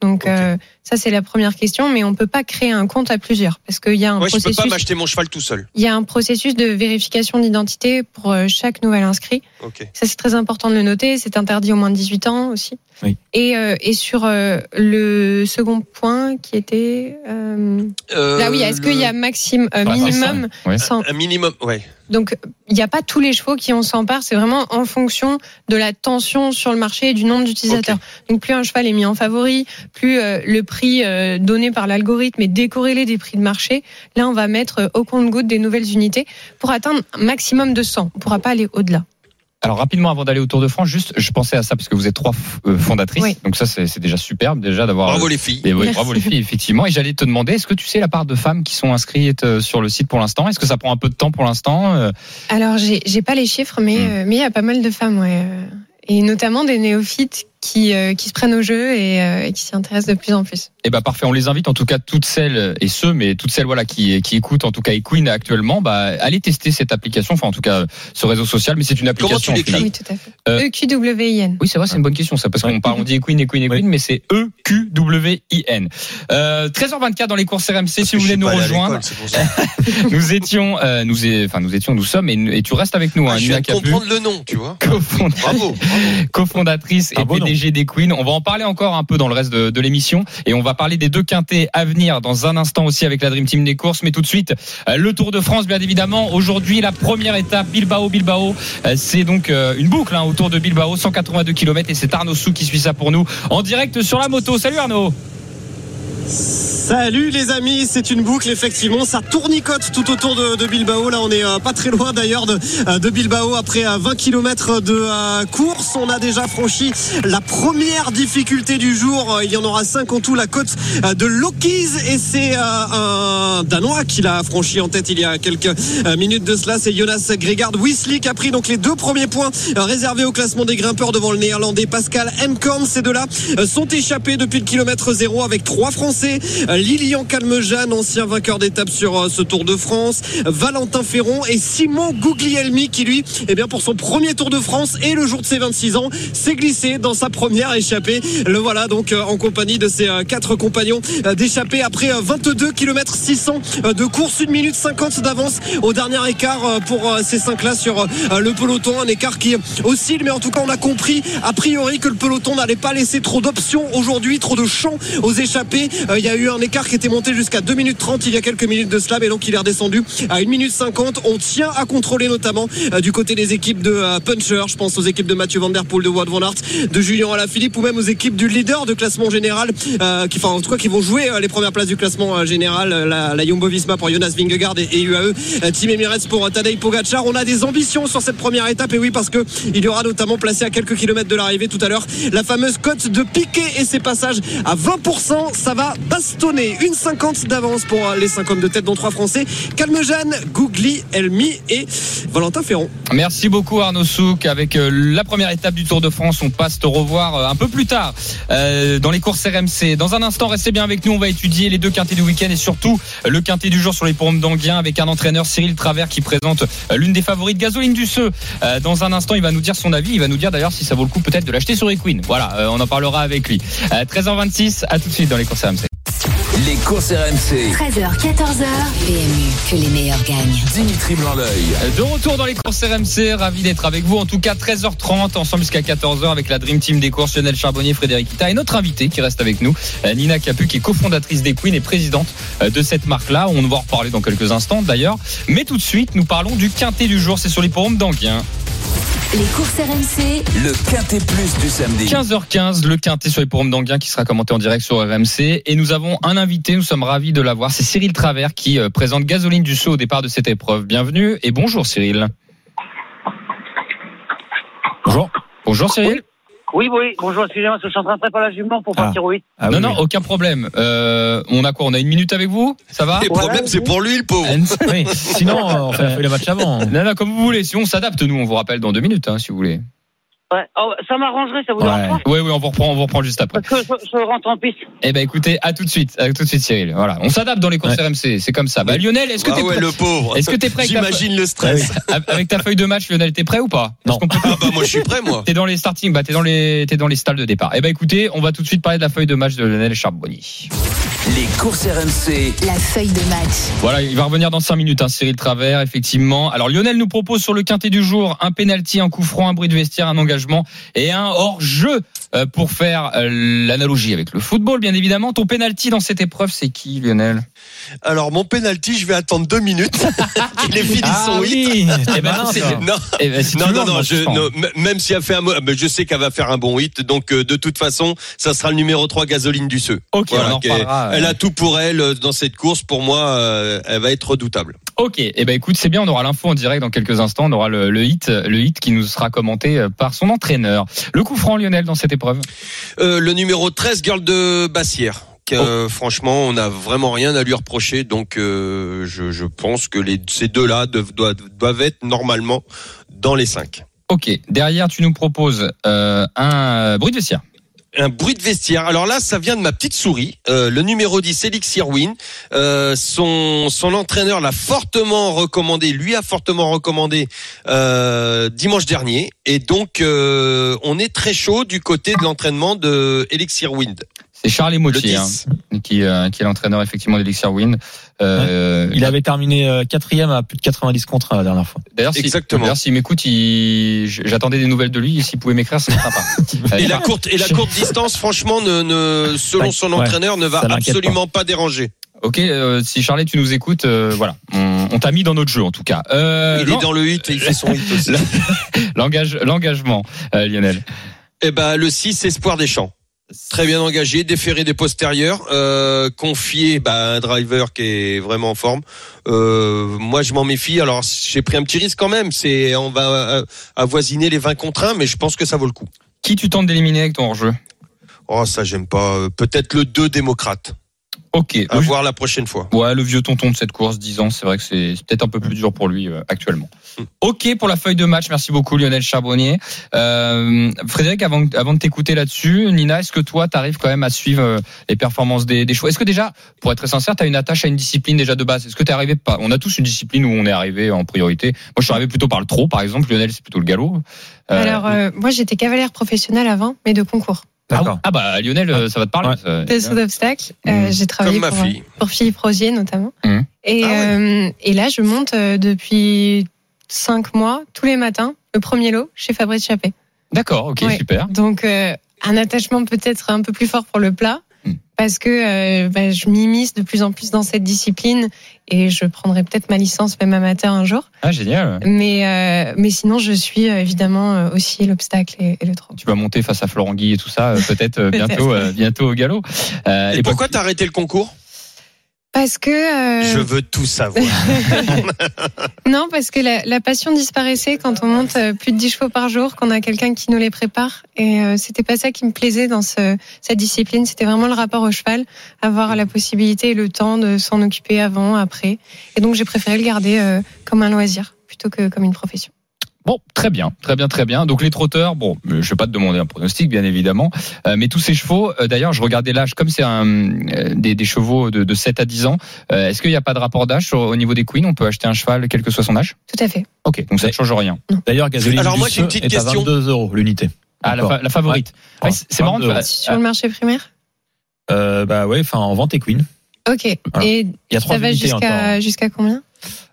Donc Ok. Ça c'est la première question, mais on peut pas créer un compte à plusieurs parce qu'il y a un Moi, je peux processus. pas m'acheter mon cheval tout seul. Il y a un processus de vérification d'identité pour euh, chaque nouvel inscrit. OK. Ça, c'est très important de le noter. C'est interdit au moins de 18 ans aussi. Oui. Et, euh, et sur euh, le second point qui était... Euh... Euh, Là, oui, est-ce qu'il y a maximum, euh, minimum Ouais. 100 un minimum ouais. Donc, il n'y a pas tous les chevaux qui en s'emparent. C'est vraiment en fonction de la tension sur le marché et du nombre d'utilisateurs. Donc, plus un cheval est mis en favori, plus euh, le prix euh, donné par l'algorithme est décorrélé des prix de marché. Là, on va mettre euh, au compte-goutte des nouvelles unités pour atteindre un maximum de 100. On ne pourra pas aller au-delà. Alors rapidement avant d'aller au Tour de France, juste je pensais à ça parce que vous êtes trois euh, fondatrices, Oui. donc ça c'est déjà superbe déjà d'avoir. Bravo les filles. Et oui, bravo les filles effectivement. Et j'allais te demander, est-ce que tu sais la part de femmes qui sont inscrites sur le site pour l'instant? Est-ce que ça prend un peu de temps pour l'instant Alors, j'ai pas les chiffres, mais Hmm. euh, mais il y a pas mal de femmes, ouais. Et notamment des néophytes qui, euh, qui se prennent au jeu et, euh, et qui s'y intéressent de plus en plus. Eh ben parfait, on les invite en tout cas toutes celles et ceux, mais toutes celles voilà qui qui écoutent en tout cas Equine actuellement, bah allez tester cette application, enfin en tout cas ce réseau social, mais c'est une Comment application. tu au final. Oui, tout à fait. Euh, EQWIN. Oui, c'est vrai, c'est une bonne question, ça, parce Ouais. qu'on parle, on dit Equine, Equine, Equine, mais c'est E E-Q-W-I-N. Euh, 13h24 dans les courses RMC, si Parce que vous voulez nous rejoindre. pour ça. *laughs* nous étions, euh, nous, enfin, nous étions, nous sommes, et, et tu restes avec nous, Ah, hein, je viens comprendre le nom, tu vois. *laughs* cofondatrice Un et. PDG des Queen. On va en parler encore un peu dans le reste de, de l'émission et on va parler des deux quintés à venir dans un instant aussi avec la Dream Team des courses. Mais tout de suite, euh, le Tour de France, bien évidemment. Aujourd'hui, la première étape, Bilbao-Bilbao. Euh, C'est donc euh, une boucle hein, autour de Bilbao, 182 km et c'est Arnaud Sou qui suit ça pour nous en direct sur la moto. Salut Arnaud Salut les amis, c'est une boucle effectivement, ça tournicote tout autour de, Bilbao. Là on est euh, pas très loin d'ailleurs de, euh, Bilbao après euh, 20 km de euh, course. On a déjà franchi la première difficulté du jour. Euh, Il y en aura 5 en tout, la côte euh, de Lokis et c'est euh, un Danois qui l'a franchi en tête il y a quelques euh, minutes de cela. C'est Jonas Gregard Wisley qui a pris donc les deux premiers points euh, réservés au classement des grimpeurs devant le néerlandais Pascal Enkorn. Ces deux-là euh, sont échappés depuis le kilomètre zéro avec trois Français. Lilian Calmejane, ancien vainqueur d'étape sur euh, ce Tour de France, Valentin Ferron et Simon Guglielmi qui lui, eh bien pour son premier Tour de France et le jour de ses 26 ans, s'est glissé dans sa première échappée. Le voilà donc euh, en compagnie de ses euh, quatre compagnons d'échappée après euh, 22 km 600 euh, de course, 1 minute 50 d'avance au dernier écart pour ces cinq-là sur euh, le peloton. Un écart qui oscille, mais en tout cas, on a compris a priori que le peloton n'allait pas laisser trop d'options aujourd'hui, trop de champs aux échappées. Euh, Il y a eu un écart qui était monté jusqu'à 2 minutes 30 il y a quelques minutes de cela, mais donc il est redescendu à 1 minute 50. On tient à contrôler notamment euh, du côté des équipes de euh, Puncher. Je pense aux équipes de Mathieu Van Der Poel, de Wout Van Aert, de Julien Alaphilippe ou même aux équipes du leader de classement général, euh, enfin, en tout cas, qui vont jouer les premières places du classement général. La, la Jumbo Visma pour Jonas Vingegaard et, UAE, Team Emirates pour Tadej Pogacar. On a des ambitions sur cette première étape, et oui, parce que il y aura notamment placé à quelques kilomètres de l'arrivée tout à l'heure la fameuse cote de Piquet et ses passages à 20%. Ça va bastonner. Une 50 d'avance pour les 50 de tête, dont trois Français. Calmejane, Gougli, Elmi et Valentin Ferron. Merci beaucoup Arnaud Souk. Avec euh, la première étape du Tour de France, on passe te revoir euh, un peu plus tard euh, dans les courses RMC. Dans un instant, restez bien avec nous. On va étudier les deux quintés du week-end et surtout le quintet du jour sur les pommes d'Anguien avec un entraîneur Cyril Travers qui présente l'une des favorites Gasoline du Seu. Euh, Dans un instant, il va nous dire son avis. Il va nous dire d'ailleurs si ça vaut le coup peut-être de l'acheter sur Equine. Voilà, on en parlera avec lui. Euh, 13h26, à tout de suite dans les courses RMC. Les courses RMC. 13h, 14h. PMU, que les meilleurs gagnent. Dimitri Blanc-L'œil. De retour dans les courses RMC, ravi d'être avec vous. En tout cas, 13h30, ensemble jusqu'à 14h avec la Dream Team des courses, Lionel Charbonnier, Frédéric Ita et notre invité qui reste avec nous, euh, Nina Capu, qui est cofondatrice des Queen et présidente euh, de cette marque-là. On va en reparler dans quelques instants d'ailleurs. Mais tout de suite, nous parlons du quintet du jour. C'est sur les forums d'Anguien. Les courses RMC, Le quintet plus du samedi. 15h15, le quintet sur les forums d'Anguien qui sera commenté en direct sur RMC. Et nous avons un invité, nous sommes ravis de l'avoir. C'est Cyril Travers qui euh, présente Gasoline du Saut au départ de cette épreuve. Bienvenue et bonjour Cyril. Bonjour. Bonjour Cyril. Oui, oui, bonjour, excusez-moi, je suis en train de préparer la jument pour Ah. partir au 8. Ah non, oui, non, aucun problème. Euh, on a quoi On a une minute avec vous? Ça va? Les problèmes, c'est pour lui, le pauvre. Oui. *laughs* Sinon, euh, on fait la feuille de match avant. Non, non, comme vous voulez. Si on s'adapte, nous, on vous rappelle dans deux minutes, hein, si vous voulez. Ouais. Oh, ça m'arrangerait, ça vous Ouais. Oui, oui, on vous reprend, on vous reprend juste après. Parce que je, je rentre en piste. Eh ben, écoutez, à tout de suite, à tout de suite, Cyril. Voilà, on s'adapte dans les courses Ouais. RMC, c'est comme ça. Bah, Lionel, est-ce que Ah t'es ouais, prêt le pauvre. Est-ce que t'es prêt avec ta, J'imagine le stress. *laughs* avec ta feuille de match, Lionel, t'es prêt ou pas Non. Peut- Ah bah moi je suis prêt moi. *laughs* T'es dans les starting, bah t'es dans les, t'es dans les stalles de départ. Eh ben, écoutez, on va tout de suite parler de la feuille de match de Lionel Charbonnier. Les courses RMC. la feuille de match. Voilà, il va revenir dans 5 minutes, hein, Cyril Travers, effectivement. Alors Lionel nous propose sur le quintet du jour un penalty, un coup franc, un bruit de vestiaire, un engagement et un hors-jeu euh, pour faire euh, l'analogie avec le football, bien évidemment. Ton penalty dans cette épreuve, c'est qui, Lionel? Alors mon penalty, je vais attendre deux minutes qu'il ait fini Ah son hit. oui, Eh ben, c'est- ça. Non, Eh ben, si tu non, non, non, je non, même si elle fait un, je sais qu'elle va faire un bon hit, donc euh, de toute façon, ça sera le numéro 3 gasoline du Seu. Ok, Voilà, on en elle euh, a tout pour elle dans cette course. Pour moi, euh, elle va être redoutable. Ok, eh ben écoute, c'est bien, on aura l'info en direct dans quelques instants. On aura le, le hit, le hit qui nous sera commenté euh, par son entraîneur. Le coup franc, Lionel, dans cette épreuve? Euh, le numéro 13, Girl de Bassière. que, euh, franchement, on n'a vraiment rien à lui reprocher. Donc, euh, je, je pense que les, ces deux-là doivent, être normalement dans les cinq. Ok, derrière, tu nous proposes euh, un bruit de vestiaire. Un bruit de vestiaire. Alors là, ça vient de ma petite souris. Euh, le numéro 10, Elixir Win. Euh, son, son entraîneur l'a fortement recommandé, lui a fortement recommandé euh, dimanche dernier. Et donc, euh, on est très chaud du côté de l'entraînement de Elixir Wind. C'est Charles Le Moutier, 10. qui, euh, qui est l'entraîneur effectivement d'Elixir Wind. Euh, Il avait terminé euh, quatrième à plus de 90 contre la dernière fois. D'ailleurs, si, Exactement. d'ailleurs, s'il m'écoute, il... j'attendais des nouvelles de lui. Et s'il pouvait m'écrire, c'est sympa. *laughs* Et la courte, et la courte distance, franchement, ne, ne, selon son Ouais, entraîneur, ne va absolument pas. déranger. Ok, euh, si Charlie, tu nous écoutes, euh, voilà, on, on t'a mis dans notre jeu en tout cas. Euh, Il est dans le hit, il fait son hit *laughs* aussi. l'engage- l'engagement, euh, Lionel. Eh ben, le 6, Espoir des Champs. Très bien engagé, déféré des postérieurs, euh, confié bah, à un driver qui est vraiment en forme. Euh, moi, je m'en méfie. Alors, j'ai pris un petit risque quand même. C'est, on va euh, avoisiner les 20 contre 1, mais je pense que ça vaut le coup. Qui tu tentes d'éliminer avec ton hors-jeu? Oh, ça, j'aime pas. Peut-être le 2 démocrate. Ok. À Le- voir la prochaine fois. Ouais, le vieux tonton de cette course, 10 ans, c'est vrai que c'est peut-être un peu plus dur pour lui euh, actuellement. Mm. Ok pour la feuille de match, merci beaucoup Lionel Charbonnier. Euh, Frédéric, avant, avant de t'écouter là-dessus, Nina, est-ce que toi, tu arrives quand même à suivre euh, les performances des, des chevaux? Est-ce que déjà, pour être très sincère, tu as une attache à une discipline déjà de base? Est-ce que tu es arrivé pas? On a tous une discipline où on est arrivé en priorité. Moi, je suis arrivé plutôt par le trot, par exemple. Lionel, c'est plutôt le galop. Euh, Alors, euh, moi, j'étais cavalière professionnelle avant, mais de concours. Ah, ah bah Lionel, euh, ça va te parler. Ouais. De saut d'obstacle. Euh, Mhm. J'ai travaillé pour, fille. pour Philippe Rosier, notamment. Et, Ah ouais. euh, et là, je monte depuis cinq mois, tous les matins, le premier lot chez Fabrice Chappé. D'accord, ok, Ouais. super. Donc, euh, un attachement peut-être un peu plus fort pour le plat. Mm. Parce que euh, bah, je m'immisce de plus en plus dans cette discipline et je prendrai peut-être ma licence même amateur un jour. Ah génial. Mais, euh, mais sinon, je suis euh, évidemment euh, aussi l'obstacle et, et le trot. Tu vas monter face à Florent Guy et tout ça, euh, peut-être *laughs* bientôt, euh, bientôt au galop. Euh, Et et pourquoi t'as arrêté le concours? Parce que euh, Je veux tout savoir. *laughs* non, parce que la, la passion disparaissait quand on monte euh, plus de 10 chevaux par jour, qu'on a quelqu'un qui nous les prépare. Et euh, c'était pas ça qui me plaisait dans ce, cette discipline. C'était vraiment le rapport au cheval, avoir la possibilité et le temps de s'en occuper avant, après. Et donc j'ai préféré le garder euh, comme un loisir plutôt que comme une profession. Bon, très bien, très bien, très bien. Donc les trotteurs, bon, euh, je vais pas te demander un pronostic, bien évidemment, euh, mais tous ces chevaux, euh, d'ailleurs, je regardais l'âge, comme c'est un euh, des, des chevaux de, de 7 à 10 ans, euh, est-ce qu'il n'y a pas de rapport d'âge au niveau des queens? On peut acheter un cheval quel que soit son âge? Tout à fait. Ok, donc ça ne change rien. D'ailleurs, gasoline Alors, moi, j'ai une petite est à question. 22 euros l'unité. Ah, la, fa- la favorite. Ouais. Ouais, c'est marrant. 22 tu- euros. Sur le marché primaire? Euh, bah ouais, enfin en vente. Ok. Et Il y a trois ça va jusqu'à jusqu'à combien?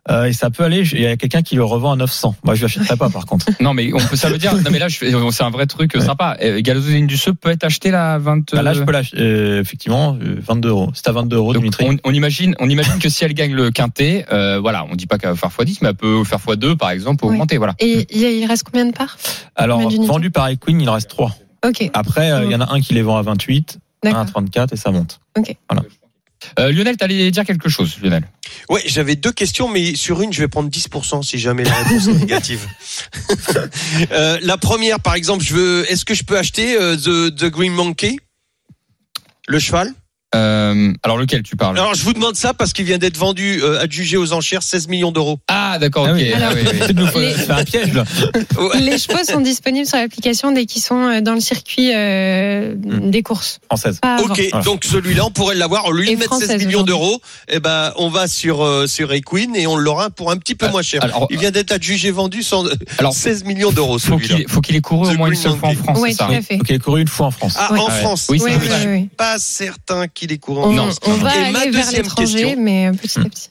Euh, et ça peut aller. Il y a quelqu'un qui le revend à 900. Moi, je l'achèterai pas par contre. *laughs* Non, mais on peut, ça veut dire. Non, mais là, c'est un vrai truc euh, Ouais. sympa. Euh, Gazoline du Seu peut être acheté là à 20. Bah, là, je peux l'acheter. euh, effectivement, euh, 22 euros. C'est à 22 euros, Donc, Dimitri. on, on imagine, on imagine que si elle gagne le quintet, euh, voilà, on dit pas qu'elle va faire x10, mais elle peut faire x2 par exemple, pour augmenter, voilà. Et il, reste combien de parts? Alors, vendu par Equine, il en reste 3. Ok, Après, euh, il y en a un qui les vend à 28, un à d'accord. 34 et ça monte. Euh, Lionel, t'allais dire quelque chose, Lionel. Ouais, j'avais deux questions, mais sur une, je vais prendre 10% si jamais la réponse est négative. *laughs* Euh, la première, par exemple, je veux, est-ce que je peux acheter euh, the, the Green Monkey, le cheval? Euh, alors lequel tu parles? Alors, je vous demande ça parce qu'il vient d'être vendu, euh, adjugé aux enchères, 16 millions d'euros. Ah d'accord, ok. Ah oui. Ah, oui, oui. C'est *laughs* de nous Les- faire un piège, là. *laughs* Ouais. Les chevaux sont disponibles sur l'application dès qu'ils sont euh, dans le circuit euh, des courses. Française. Pas. Ok, Voilà. donc celui-là, on pourrait l'avoir. Au lieu de Et mettre 16 française millions d'euros, eh ben, on va sur euh, sur Equine et on l'aura pour un petit peu Ah, moins cher. alors- Il vient d'être adjugé vendu sans Alors, 16 millions d'euros Faut celui-là. qu'il faut qu'il ait couru au moins une seule fois en. France, Oui, c'est ça tout à fait. Donc, il a couru une fois en France. Ah, Ouais. en Ouais. France. Oui, Oui, c'est oui, vrai. oui, oui. Pas certain qu'il est courant. On, Non, on va Et ma aller vers deuxième l'étranger, question. mais euh, petit à petit.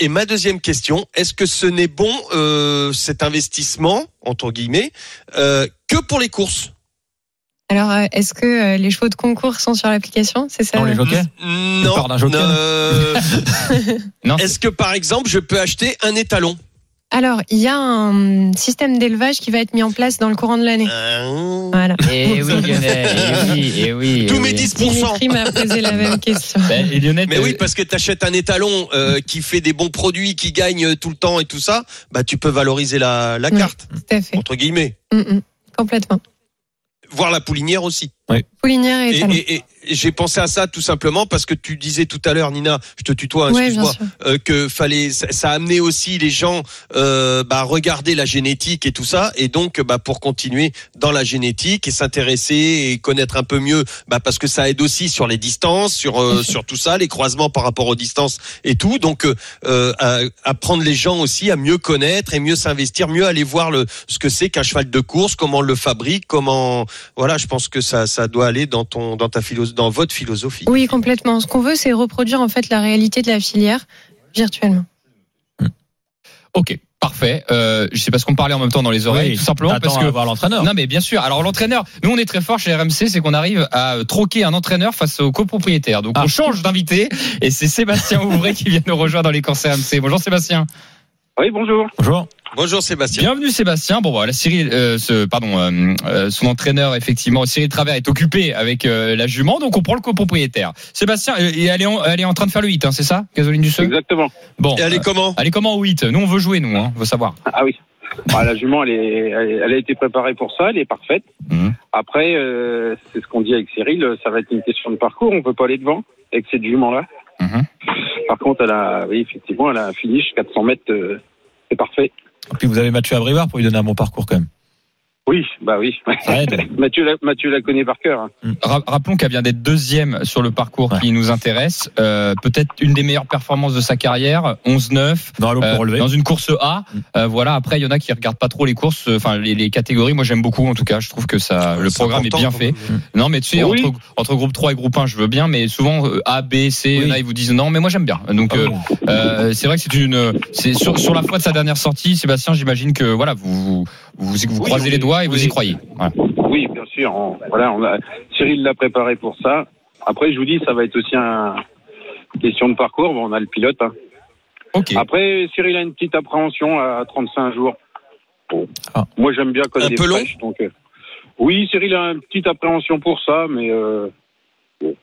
Et ma deuxième question, est-ce que ce n'est bon euh, cet investissement entre guillemets euh, que pour les courses? Alors, est-ce que les chevaux de concours sont sur l'application C'est ça? Non, les jockeys? Euh, *laughs* Non, est-ce que par exemple, je peux acheter un étalon? Alors, il y a un système d'élevage qui va être mis en place dans le courant de l'année. Euh, Voilà. Eh oui, *laughs* Lionel, eh oui, eh oui. Tous mes oui. 10%. Dimitri m'a posé la même question. Ben, et Lionel, Mais euh, oui, parce que tu achètes un étalon euh, qui fait des bons produits, qui gagne tout le temps et tout ça, bah tu peux valoriser la, la Oui. carte Tout à fait. entre guillemets. Mm, mm. Complètement. Voir la poulinière aussi. Poulinière et Et, étalon. et- et j'ai pensé à ça tout simplement parce que tu disais tout à l'heure, Nina, je te tutoie, hein, excuse-moi, euh, que fallait, ça, ça a amené aussi les gens euh, bah, à regarder la génétique et tout ça, et donc bah, pour continuer dans la génétique et s'intéresser et connaître un peu mieux, bah, parce que ça aide aussi sur les distances, sur euh, sur tout ça, les croisements par rapport aux distances et tout, donc euh, euh, à- apprendre les gens aussi à mieux connaître et mieux s'investir, mieux aller voir le ce que c'est qu'un cheval de course, comment on le fabrique, comment voilà, je pense que ça ça doit aller dans ton dans ta philosophie, dans votre philosophie. Oui, complètement. Ce qu'on veut, c'est reproduire en fait la réalité de la filière virtuellement. Ok, parfait. Euh, je sais pas ce qu'on parlait en même temps dans les oreilles, Oui, tout simplement parce que voir l'entraîneur. Non mais bien sûr. Alors l'entraîneur, nous on est très fort chez RMC, c'est qu'on arrive à troquer un entraîneur face au copropriétaire. Donc Ah. on change d'invité et c'est Sébastien Ouvray qui vient nous rejoindre dans les courses RMC. Bonjour Sébastien. Oui, bonjour. Bonjour. Bonjour Sébastien. Bienvenue Sébastien. Bon voilà, Cyril, euh, ce, pardon, euh, euh, son entraîneur effectivement, Cyril Travers est occupé avec euh, la jument, donc on prend le copropriétaire. Sébastien, euh, et elle est, en, elle est en train de faire le 8, hein, c'est ça, Gasoline du Seu Exactement. Bon, Et elle est euh, comment? elle est comment au 8 Nous on veut jouer, nous, hein, on veut savoir. Ah oui. Bah, la jument, elle, est, elle, elle a été préparée pour ça, elle est parfaite. Mhm. Après, euh, c'est ce qu'on dit avec Cyril, ça va être une question de parcours, on peut pas aller devant avec cette jument-là. Mhm. Par contre, elle a, oui, effectivement, elle a un finish 400 mètres, euh, c'est parfait. Et puis vous avez Mathieu Abrivard pour lui donner un bon parcours quand même. Oui, bah oui. *laughs* Mathieu, la, Mathieu la connaît par cœur. hein. Ra- Rappelons qu'elle vient d'être deuxième sur le parcours Ouais. qui nous intéresse. Euh, Peut-être une des meilleures performances de sa carrière, 11-9. Dans l'eau Euh, pour relever. dans une course A, euh, voilà. Après, il y en a qui regardent pas trop les courses, enfin les, les catégories. Moi, j'aime beaucoup. En tout cas, je trouve que ça, le programme est bien fait. même. Non, mais tu sais, Oui. entre, entre groupe 3 et groupe 1, je veux bien, mais souvent euh, A, B, C, il y en a, Oui. ils vous disent non, mais moi j'aime bien. Donc, Ah euh, bon. euh, c'est vrai que c'est une, c'est sur, sur la foi de sa dernière sortie, Sébastien, j'imagine que voilà, vous vous, vous, vous Oui, croisez oui, les doigts et vous oui. y croyez. Voilà. Oui, bien sûr. on- voilà, on a, Cyril l'a préparé pour ça. Après, je vous dis, ça va être aussi un question de parcours. Bon, on a le pilote. hein. Ok. Après, Cyril a une petite appréhension à 35 jours. Bon. Ah. Moi, j'aime bien quand Un il est peu long fraîche, donc. euh, oui, Cyril a une petite appréhension pour ça, mais. euh, bon.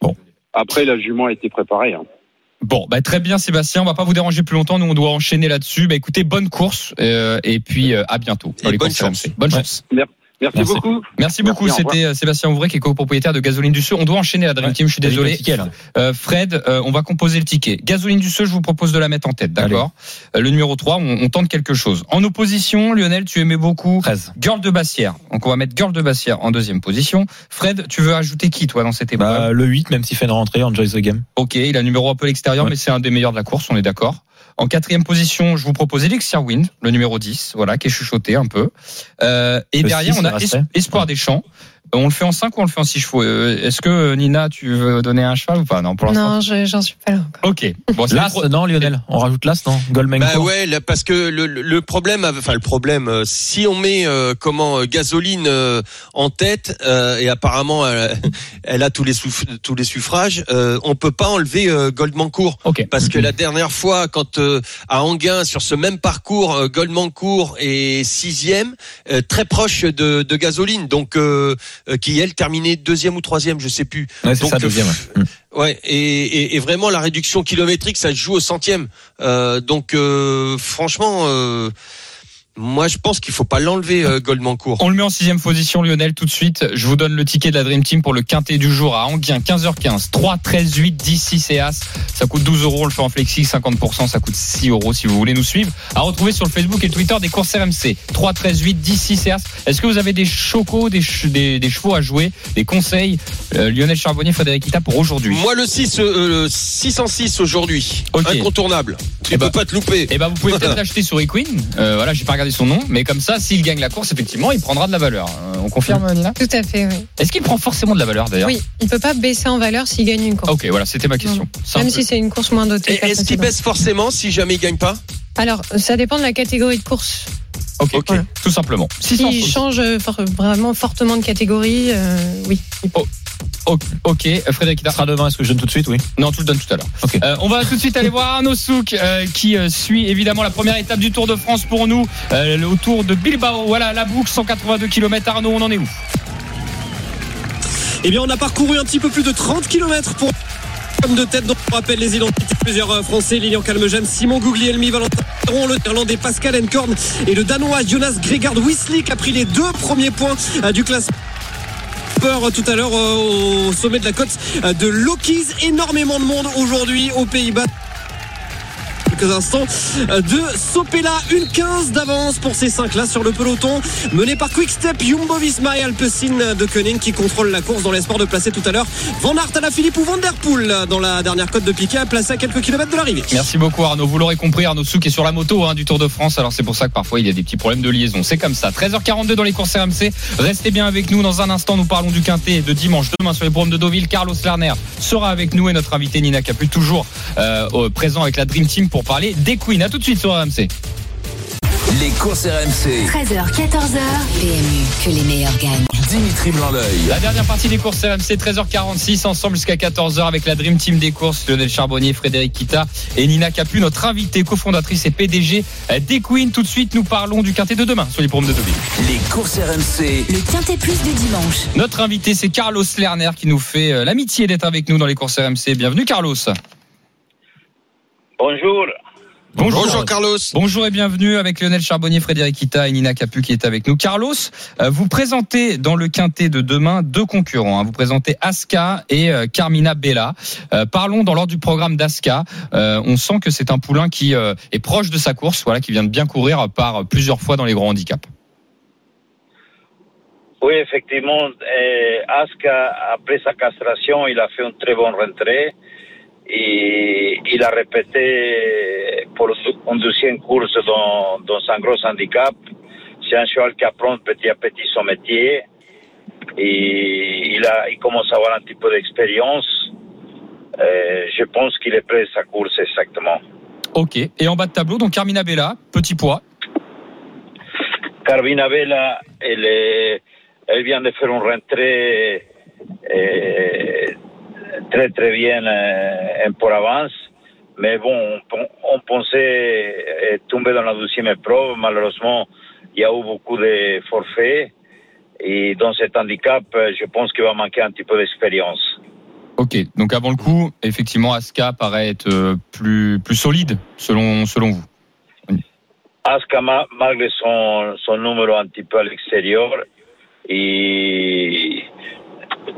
Bon. Après, la jument a été préparée. hein. Bon, bah, très bien, Sébastien. On va pas vous déranger plus longtemps. Nous, on doit enchaîner là-dessus. Bah, écoutez, bonne course euh, et puis euh, à bientôt dans Et les bonne chance. Bonne Ouais. chance. Merci, beaucoup. Merci beaucoup. C'était euh, Sébastien Ouvray qui est copropriétaire de Gasoline du Sud. On doit enchaîner la Dream Ouais. Team. Je suis désolé. Euh, Fred, euh, on va composer le ticket. Gasoline du Sud, je vous propose de la mettre en tête, d'accord Euh, Le numéro 3, on, on tente quelque chose. En opposition, Lionel, tu aimais beaucoup 13. Girl de Bassière. Donc on va mettre Girl de Bassière en deuxième position. Fred, tu veux ajouter qui toi dans cette épreuve? Bah, le 8, même s'il fait une rentrée, enjoy the game. Ok, il a un numéro un peu à l'extérieur, Ouais. mais c'est un des meilleurs de la course, on est d'accord. En quatrième position, je vous propose Elixir Wind, le numéro 10, voilà, qui est chuchoté un peu. Euh, et Le derrière, 6, on a Espoir des Champs. On le fait en 5 ou on le fait en 6 chevaux Euh, Est-ce que euh, Nina, tu veux donner un cheval ou pas? Non, pour l'instant. Non, je- j'en suis pas là encore. Ok. Bon, L'As, trop- non, Lionel? On rajoute l'As, non? Goldman Bah ouais, là, parce que le, le- le problème, enfin le problème, euh, si on met euh, comment euh, gasoline euh, en tête euh, et apparemment elle, *laughs* elle a tous les souf- tous les suffrages, euh, on peut pas enlever euh, Goldmancourt Ok. parce que la dernière fois, quand euh, à Anguin sur ce même parcours, euh, Goldmancourt est sixième, euh, très proche de, de gasoline, donc qui elle terminait deuxième ou troisième, je sais plus. Ouais, c'est Donc, ça, deuxième. ouais. Ouais, et, et, et vraiment la réduction kilométrique, ça se joue au centième. Euh, donc euh, franchement, euh, moi je pense qu'il faut pas l'enlever euh, Goldmancourt. On le met en sixième position, Lionel, tout de suite. Je vous donne le ticket de la Dream Team pour le quintet du jour à Anguien, 15h15. 3, 13, 8, 10, 6 et As. Ça coûte 12 euros. On le fait en flexi, 50%. Ça coûte 6 euros si vous voulez nous suivre. À retrouver sur le Facebook et le Twitter des courses RMC. 3, 13, 8, 10, 6 et As. Est-ce que vous avez des chocos, des, ch- des, des chevaux à jouer, des conseils euh, Lionel Charbonnier, Frédéric Ita pour aujourd'hui? Moi le 6 euh, le 606 aujourd'hui, incontournable. Tu Eh peux ben- pas te louper. Eh ben, vous pouvez peut-être *laughs* l'acheter sur Equine. Euh, voilà, j'ai pas regardé son nom, mais comme ça, s'il gagne la course, effectivement, il prendra de la valeur. Euh, on confirme, Nina Tout à fait, oui. Est-ce qu'il prend forcément de la valeur d'ailleurs Oui, il peut pas baisser en valeur s'il gagne une course. Ok, voilà, c'était ma question. Même si c'est une course moins dotée. Est-ce qu'il baisse forcément si jamais il gagne pas Alors, ça dépend de la catégorie de course. Ok, voilà. tout simplement. 600 S'il change euh, for- vraiment fortement de catégorie, euh, oui. peut. Ok, Frédéric Ça Ita. sera demain, est-ce que je donne tout de suite Oui? Non, tu le donnes tout à l'heure. Euh, on va tout de suite aller voir Arnaud Souk euh, qui euh, suit évidemment la première étape du Tour de France pour nous, euh, le Tour de Bilbao. Voilà, la boucle, 182 km. Arnaud, on en est où? Eh bien, on a parcouru un petit peu plus de 30 km pour comme de tête, donc on rappelle les identités de plusieurs Français, Lilian Calmegène, Simon Guglielmi, Valentin Perron, le Néerlandais Pascal Enkorn et le Danois Jonas Gregard Wislik a pris les deux premiers points euh, du classement. Peur tout à l'heure euh, au sommet de la côte euh, de Lokis. Énormément de monde aujourd'hui aux Pays-Bas. Quelques instants euh, de Sopela, une 15 d'avance pour ces cinq là sur le peloton, mené par Quickstep, Jumbo Visma et Alpecin de Koenig qui contrôle la course dans l'espoir de placer tout à l'heure Van Aert à la Philippe ou Van Der Poel dans la dernière côte de Piquet, placé à quelques kilomètres de l'arrivée. Merci beaucoup Arnaud. Vous l'aurez compris, Arnaud Souk est sur la moto hein, du Tour de France. Alors c'est pour ça que parfois il y a des petits problèmes de liaison. C'est comme ça. 13h42 dans les courses RMC. Restez bien avec nous. Dans un instant, nous parlons du Quintet de dimanche. Demain sur les programmes de Deauville, Carlos Lerner sera avec nous et notre invité Nina Capu toujours euh, présent avec la Dream Team pour parler des Queens. À tout de suite sur RMC. Les courses RMC. 13h, 14h, PMU, que les meilleurs gagnent. Dimitri Blanc-L'œil. La dernière partie des courses RMC, 13h46, ensemble jusqu'à 14h avec la Dream Team des courses, Lionel Charbonnier, Frédéric Kita et Nina Capu, notre invitée, cofondatrice et PDG des Queens. Tout de suite, nous parlons du Quintet de demain sur les programmes de Deauville. Les courses RMC. Le Quintet Plus du dimanche. Notre invité, c'est Carlos Lerner qui nous fait euh, l'amitié d'être avec nous dans les courses RMC. Bienvenue, Carlos. Bonjour. Bonjour. Bonjour Carlos. Bonjour et bienvenue avec Lionel Charbonnier, Frédéric Ita et Nina Capu qui est avec nous. Carlos, euh, vous présentez dans le quintet de demain deux concurrents. hein. Vous présentez Aska et euh, Carmina Bella. Euh, parlons dans l'ordre du programme d'Aska. On sent que c'est un poulain qui est proche de sa course, voilà, qui vient de bien courir par plusieurs fois dans les grands handicaps. Oui, effectivement, Aska, après sa castration, il a fait une très bonne rentrée. Et il a répété pour une deuxième course dans, dans un gros handicap. C'est un cheval qui apprend petit à petit son métier. Et il, a, il commence à avoir un petit peu d'expérience. Euh, je pense qu'il est prêt à sa course exactement. Ok. Et en bas de tableau, donc Carmina Bella, petit poids. Carvina Vela, elle, est- elle vient de faire une rentrée euh, très très bien euh, en pour avance. Mais bon, on, pen- on pensait euh, tomber dans la deuxième épreuve. Malheureusement, il y a eu beaucoup de forfaits. Et dans cet handicap, euh, je pense qu'il va manquer un petit peu d'expérience. Ok. Donc avant le coup, effectivement, Aska paraît être plus plus solide selon selon vous. Aska, ma- malgré son, son numéro un petit peu à l'extérieur, et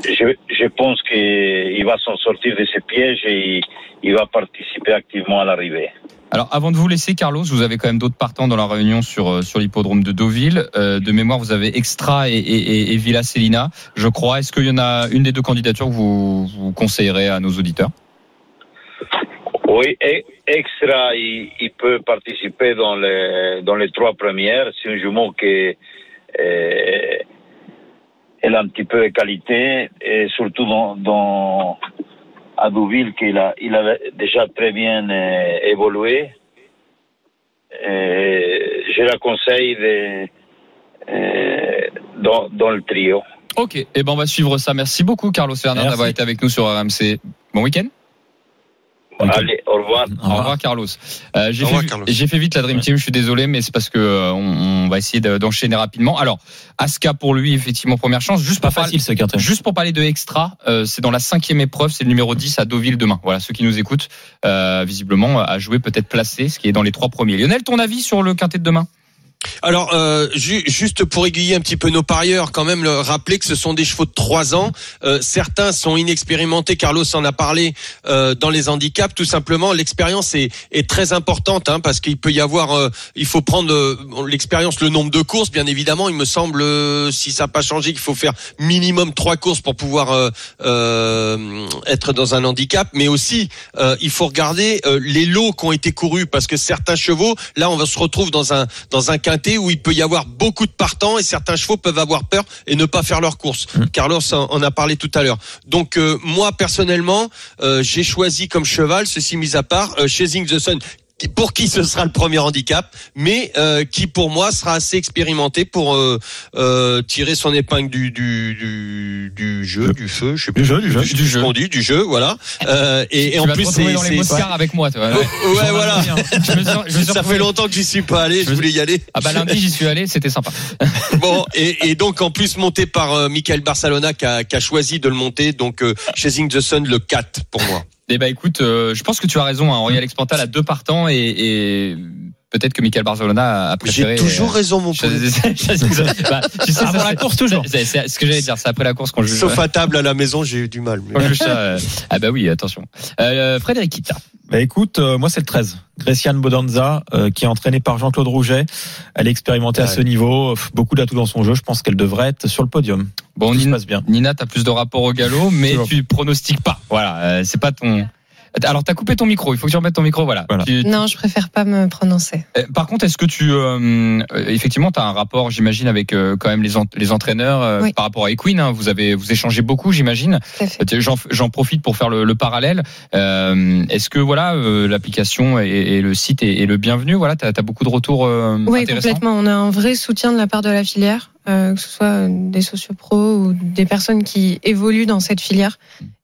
je, je pense qu'il va s'en sortir de ses pièges et il va participer activement à l'arrivée. Alors, avant de vous laisser, Carlos, vous avez quand même d'autres partants dans la réunion sur euh, sur l'hippodrome de Deauville. Euh, de mémoire, vous avez Extra et, et, et- et Villa Celina, je crois. Est-ce qu'il y en a une des deux candidatures que vous, vous conseillerez à nos auditeurs? Oui, et extra, il, il peut participer dans les, dans les trois premières. C'est un jumeau qui euh, elle a un petit peu de qualité, et surtout dans, dans à Deauville, qu'il a, il a déjà très bien euh, évolué. Euh, je la conseille de, euh, dans, dans le trio. Ok. Eh ben, on va suivre ça. Merci beaucoup, Carlos Ferner, d'avoir été avec nous sur RMC. Bon week-end. Allez, au revoir. Au revoir, Carlos. Euh, j'ai Au revoir, fait, Carlos. j'ai fait vite la Dream Team. Je suis désolé, mais c'est parce que euh, on, on va essayer de- d'enchaîner rapidement. Alors, Aska pour lui, effectivement, première chance. Juste Pas pour parler- facile ce quintet. Juste pour parler de extra, euh, c'est dans la cinquième épreuve, c'est le numéro 10 à Deauville demain. Voilà, ceux qui nous écoutent, euh, visiblement, à jouer peut-être placé, ce qui est dans les trois premiers. Lionel, ton avis sur le quintet de demain? Alors, euh, ju- juste pour aiguiller un petit peu nos parieurs, quand même, le, rappeler que ce sont des chevaux de 3 ans. Euh, certains sont inexpérimentés. Carlos en a parlé euh, dans les handicaps. Tout simplement, l'expérience est, est très importante hein, parce qu'il peut y avoir, euh, il faut prendre euh, l'expérience, le nombre de courses, bien évidemment. Il me semble, euh, si ça n'a pas changé, qu'il faut faire minimum trois courses pour pouvoir être dans un handicap. Mais aussi, il faut regarder les lots qui ont été courus parce que certains chevaux, là, on va se retrouve dans un dans un où il peut y avoir beaucoup de partants et certains chevaux peuvent avoir peur et ne pas faire leur course. Carlos en, en a parlé tout à l'heure. Donc euh, moi personnellement, euh, j'ai choisi comme cheval, ceci mis à part, euh, Chasing the Sun. Pour qui ce sera le premier handicap, mais euh, qui pour moi sera assez expérimenté pour euh, euh, tirer son épingle du du du, du jeu, du feu, je sais plus Du jeu, du jeu. je sais plus ce qu'on dit, du jeu, voilà. Euh, et, et Tu en vas plus c'est dans les Moscars avec moi. Toi. Ouais, ouais, voilà. Je me suis- je me Ça fait longtemps que j'y suis pas allé, je Je- voulais y aller. Ah bah lundi j'y suis allé, c'était sympa. *laughs* Bon, et, et donc en plus monté par euh, Michael Barcelona qui a, qui a choisi de le monter, donc euh, Chasing the Sun le 4 pour moi. Eh bah écoute, euh, je pense que tu as raison. Hein. Henri Alex Pantal a deux partants et, et peut-être que Michael Barcelona a préféré. J'ai toujours euh, raison mon Sun. Bah, tu sais, ça, Avant la c'est- course, toujours. c'est- C'est ce que j'allais dire. C'est après la course qu'on juge. Sauf à table à la maison, j'ai eu du mal. mais- qu'on juge ça, euh, Ah bah oui, attention. Euh, Frédéric Kita. Bah écoute, euh, moi c'est le 13. Greciane Bodanza, euh, qui est entraînée par Jean-Claude Rouget. Elle est expérimentée à ce niveau, beaucoup d'atouts dans son jeu. Je pense qu'elle devrait être sur le podium. Bon, Tout se Nina, passe bien. Nina, t'as plus de rapport au galop, mais tu pronostiques pas. Voilà, euh, c'est pas ton. Alors, t'as coupé ton micro. Il faut que tu remettes ton micro. Voilà. Voilà. Tu- Non, je préfère pas me prononcer. Euh, Par contre, est-ce que tu, euh, effectivement, tu as un rapport, j'imagine, avec euh, quand même les, les entraîneurs euh, Oui. par rapport à Equine. hein. vous avez vous échangez beaucoup, j'imagine. Tout à fait. J'en j'en profite pour faire le, le parallèle. Euh, est-ce que voilà, euh, l'application et, et le site est, est le bienvenu? Voilà, t'as as beaucoup de retours euh, Oui, complètement. On a un vrai soutien de la part de la filière, euh, que ce soit des sociopros ou des personnes qui évoluent dans cette filière.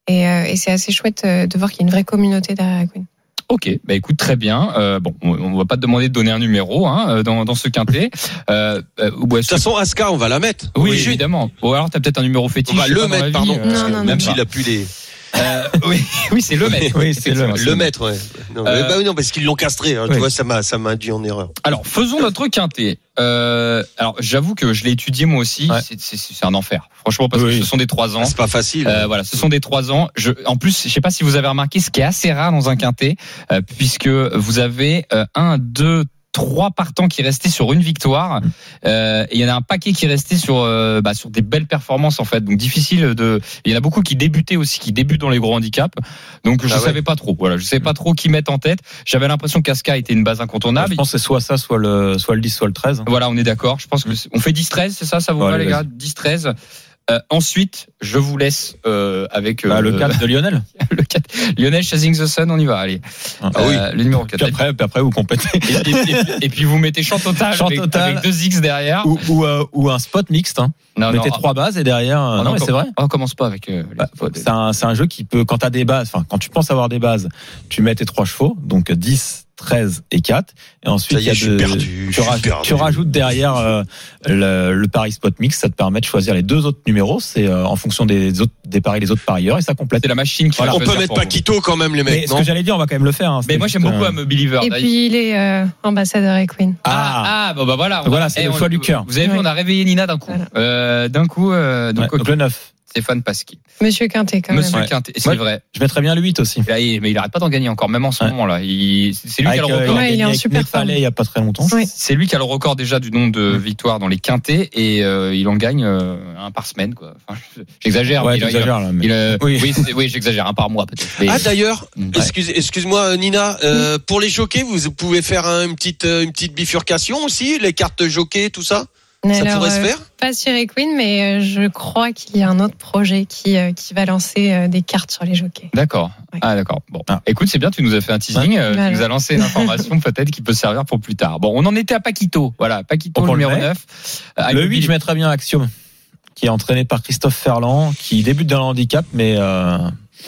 Et, euh, et c'est assez chouette euh, de voir qu'il y a une vraie communauté derrière Queen. Ok, bah écoute, très bien. Euh, bon, on, va pas te demander de donner un numéro hein, euh, dans, dans ce quintet. Euh, euh, De toute façon, Aska, on va la mettre. oui, évidemment. Ou alors t'as peut-être un numéro fétiche. On va le mettre, pardon. Non, non, non. Même s'il a plus les. Euh, oui, *laughs* oui, c'est le maître. Oui, c'est le- Le maître, ouais. Non, Euh, bah oui, non, parce qu'ils l'ont castré. hein, oui. Tu vois, ça m'a, ça m'a induit en erreur. Alors, faisons notre quintet. Euh, alors, j'avoue que je l'ai étudié moi aussi. Ouais. C'est- C'est c'est un enfer. Franchement, parce Oui. que ce sont des trois ans. Ah, c'est pas facile. Euh, voilà, ce sont des trois ans. Je, en plus, je sais pas si vous avez remarqué, ce qui est assez rare dans un quintet, euh, puisque vous avez euh, un, deux, trois partants qui restaient sur une victoire. Euh, et il y en a un paquet qui restait sur euh, bah, sur des belles performances en fait. Donc difficile de. Il y en a beaucoup qui débutaient aussi, qui débutent dans les gros handicaps. Donc je Ah ouais. savais pas trop. Voilà, je savais pas trop qui mettre en tête. J'avais l'impression qu'Aska était une base incontournable. Je pense que c'est soit ça, soit le, soit le 10, soit le 13. Voilà, on est d'accord. Je pense que c'est- on fait 10-13, c'est ça, ça vous va les gars? 10-13. Euh, ensuite, je vous laisse euh, avec euh, Bah, le 4 de Lionel. *laughs* le 4. Lionel Chasing the Sun, on y va, allez. Ah oui. Euh, Le numéro 4. Puis après, puis après, vous complétez. Et, et- et- et puis vous mettez chant total, Chant avec, total. avec deux X derrière. ou, ou, euh, ou un spot mixte. Hein. Non, Mettez non, trois bases et derrière. euh, oh, non, mais c'est vrai. On commence pas avec euh, Bah. C'est un, jeu qui peut, quand tu as des bases, enfin, quand tu penses avoir des bases, tu mets tes trois chevaux, donc 10, 13 et 4. Et ensuite, Ça y il y est, a je suis de- perdu, tu, suis raj- perdu. tu rajoutes derrière euh, le, le pari spot mix, ça te permet de choisir les deux autres numéros. C'est euh, en fonction des autres, des paris les autres parieurs et ça complète. C'est la machine qui Voilà. on peut mettre. Paquito quand même, les Mais mecs. ce non que j'allais dire, on va quand même le faire. hein. Mais moi j'aime beaucoup euh, I'm a Believer. Et puis il est euh, ambassadeur Equine. Ah, ah, bon bah voilà. on- Voilà, c'est eh, le on- choix du cœur. Vous avez vu, on a réveillé Nina d'un coup. Voilà. D'un coup, donc le 9. Stéphane Pasqui. Monsieur Quintet quand Monsieur même. Ouais. Quintet, c'est Ouais. vrai. Je mettrais bien le 8 aussi. Là, il- mais il arrête pas d'en gagner encore, même en ce Ouais. moment-là. C'est lui qui a le euh, record. a Ouais, il est gagné en avec super il y a pas très longtemps. Oui. C'est lui qui a le record déjà du nombre de victoires dans les quintés et euh, il en gagne euh, un par semaine. Quoi. Enfin, j'exagère. Ouais, mais a- a- a- Oui. oui, oui, j'exagère un par mois peut-être. Mais- Ah d'ailleurs, Ouais. excuse, excuse-moi Nina, euh, pour les jockeys, vous pouvez faire un- une petite une petite bifurcation aussi, les cartes jockey, tout ça? Ça alors, pourrait se euh, faire Pas sur Equine, mais euh, je crois qu'il y a un autre projet qui, euh, qui va lancer euh, des cartes sur les jockeys. D'accord. Ouais. Ah d'accord. Bon. Ah. Écoute, c'est bien, tu nous as fait un teasing, euh, Voilà. tu nous as lancé une information *laughs* peut-être qui peut servir pour plus tard. Bon, on en était à Paquito. Voilà, Paquito Donc, on le numéro met. 9. Euh, Le avec 8, je mettrais bien Axiom, qui est entraîné par Christophe Ferland, qui débute dans le handicap, mais euh,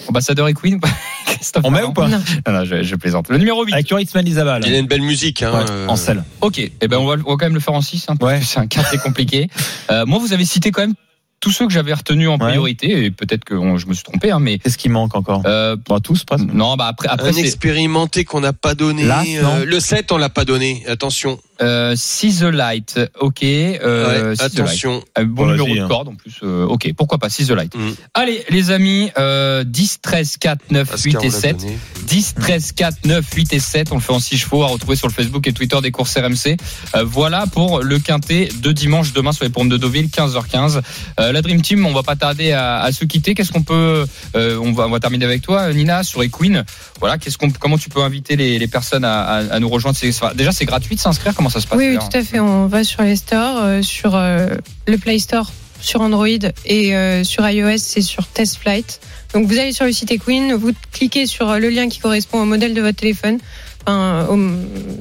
ambassadeur Equine. *laughs* Christophe on met ou pas Non. Non, non, je, je plaisante. Le numéro 8. Avec Yoritzman Isabal. Il a une belle musique. Hein, Ouais, euh, en selle. Ok, eh ben on va, on va quand même le faire en 6, hein, Ouais. c'est un quintet compliqué. Euh, moi, vous avez cité quand même tous ceux que j'avais retenus en Ouais. priorité, et peut-être que on- je me suis trompé, hein, mais Qu'est-ce qui manque encore euh, Pas tous, presque. non, bah après, après un expérimenté qu'on n'a pas donné. Euh, le 7, on l'a pas donné. Attention. Euh, See the Light. Ok, euh, Ouais, the Light. attention. Un bon numéro de hein. corde en plus. euh, ok, pourquoi pas See the Light. Mm. Allez, les amis, euh, 10, 13, 4, 9, Parce 8 qu'on et l'a 7. donné. 10, 13, 4, 9, 8 et 7. On le fait en 6 chevaux à retrouver sur le Facebook et Twitter des courses RMC. Euh, voilà pour le quintet de dimanche demain sur les pommes de Deauville, 15h15. Euh, la Dream Team, on va pas tarder à, à se quitter. Qu'est-ce qu'on peut, euh, on, va, on va terminer avec toi, Nina, sur Equine? Voilà, qu'est-ce qu'on, comment tu peux inviter les, les personnes à, à, à nous rejoindre? Déjà, c'est gratuit de s'inscrire. Comment ça se passe Oui, oui, tout à fait. On va sur les stores, euh, sur euh, le Play Store, sur Android et euh, sur iOS, c'est sur Test Flight. Donc vous allez sur le site Equine, vous cliquez sur le lien qui correspond au modèle de votre téléphone, enfin, au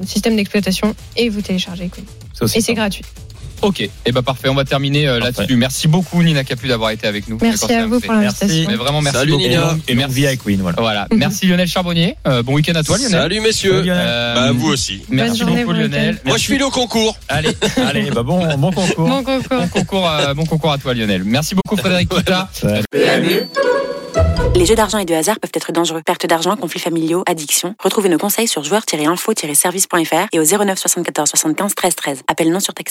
système d'exploitation, et vous téléchargez Equine. Et c'est gratuit. Ok, et eh ben parfait. On va terminer euh, là-dessus. Merci beaucoup, Nina Capu, d'avoir été avec nous. Merci à vous pour l'invitation. Mais vraiment, merci Salut, beaucoup. Nina. Et merci via Queen, voilà. Voilà. Merci Lionel Charbonnier. Euh, bon week-end à toi, Lionel. Salut messieurs. Euh, Bah vous aussi. Bonne Merci journée, beaucoup Lionel. Moi je file au concours. Allez, *laughs* Allez, bah bon, bon concours. Bon concours. bon concours, à, bon concours à toi Lionel. Merci beaucoup Frédéric *laughs* Kita. Les jeux d'argent et de hasard peuvent être dangereux. Perte d'argent, conflits familiaux, addiction. Retrouvez nos conseils sur joueurs-info-service.fr et au 09 74 75 13 13. Appel non surtaxé.